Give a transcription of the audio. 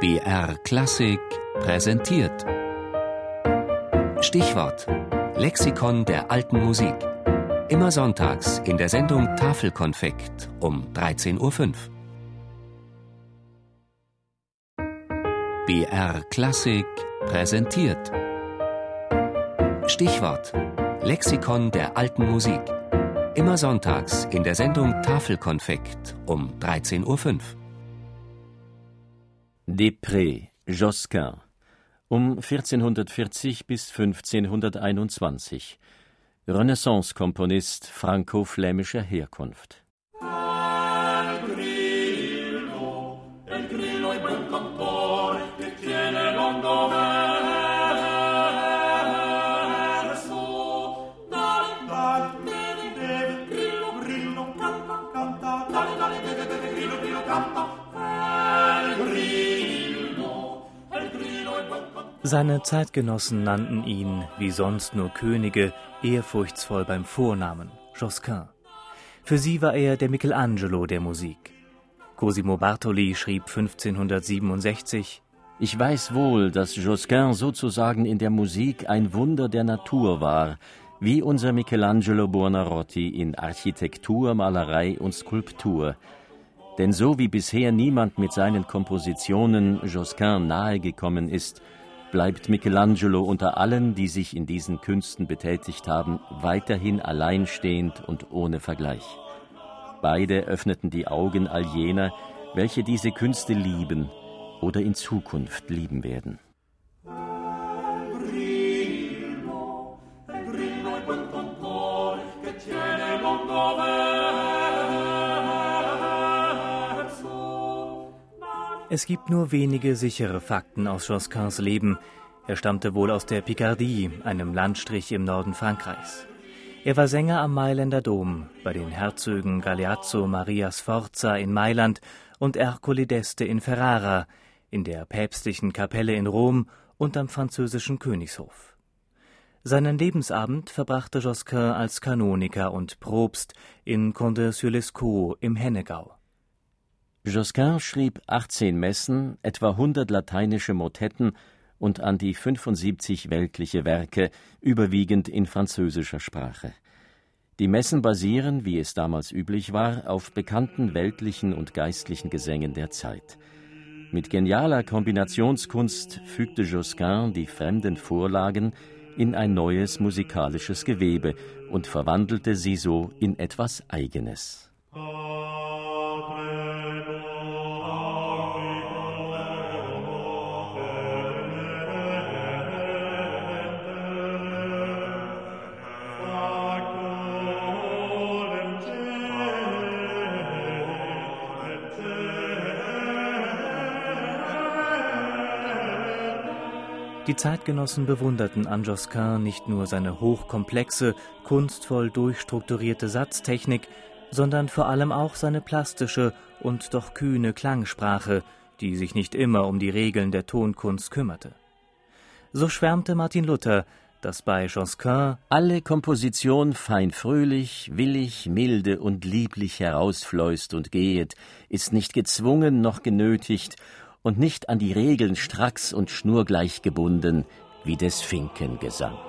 BR Klassik präsentiert. Stichwort: Lexikon der alten Musik. Immer sonntags in der Sendung Tafelkonfekt um 13.05 Uhr. BR Klassik präsentiert. Stichwort: Lexikon der alten Musik. Immer sonntags in der Sendung Tafelkonfekt um 13.05 Uhr. Depré, Josquin um 1440 bis 1521 Renaissance-Komponist franco-flämischer Herkunft Seine Zeitgenossen nannten ihn, wie sonst nur Könige, ehrfurchtsvoll beim Vornamen Josquin. Für sie war er der Michelangelo der Musik. Cosimo Bartoli schrieb 1567 Ich weiß wohl, dass Josquin sozusagen in der Musik ein Wunder der Natur war, wie unser Michelangelo Buonarroti in Architektur, Malerei und Skulptur. Denn so wie bisher niemand mit seinen Kompositionen Josquin nahegekommen ist, bleibt Michelangelo unter allen, die sich in diesen Künsten betätigt haben, weiterhin alleinstehend und ohne Vergleich. Beide öffneten die Augen all jener, welche diese Künste lieben oder in Zukunft lieben werden. Es gibt nur wenige sichere Fakten aus Josquins Leben. Er stammte wohl aus der Picardie, einem Landstrich im Norden Frankreichs. Er war Sänger am Mailänder Dom, bei den Herzögen Galeazzo Maria Sforza in Mailand und Ercole d'Este in Ferrara, in der päpstlichen Kapelle in Rom und am französischen Königshof. Seinen Lebensabend verbrachte Josquin als Kanoniker und Propst in Condé-sur-Lescaut im Hennegau. Josquin schrieb 18 Messen, etwa 100 lateinische Motetten und an die 75 weltliche Werke, überwiegend in französischer Sprache. Die Messen basieren, wie es damals üblich war, auf bekannten weltlichen und geistlichen Gesängen der Zeit. Mit genialer Kombinationskunst fügte Josquin die fremden Vorlagen in ein neues musikalisches Gewebe und verwandelte sie so in etwas Eigenes. Die Zeitgenossen bewunderten an Josquin nicht nur seine hochkomplexe, kunstvoll durchstrukturierte Satztechnik, sondern vor allem auch seine plastische und doch kühne Klangsprache, die sich nicht immer um die Regeln der Tonkunst kümmerte. So schwärmte Martin Luther, dass bei Josquin alle Komposition fein fröhlich, willig, milde und lieblich herausfleust und gehet, ist nicht gezwungen noch genötigt und nicht an die Regeln stracks und schnurgleich gebunden wie des Finkengesang.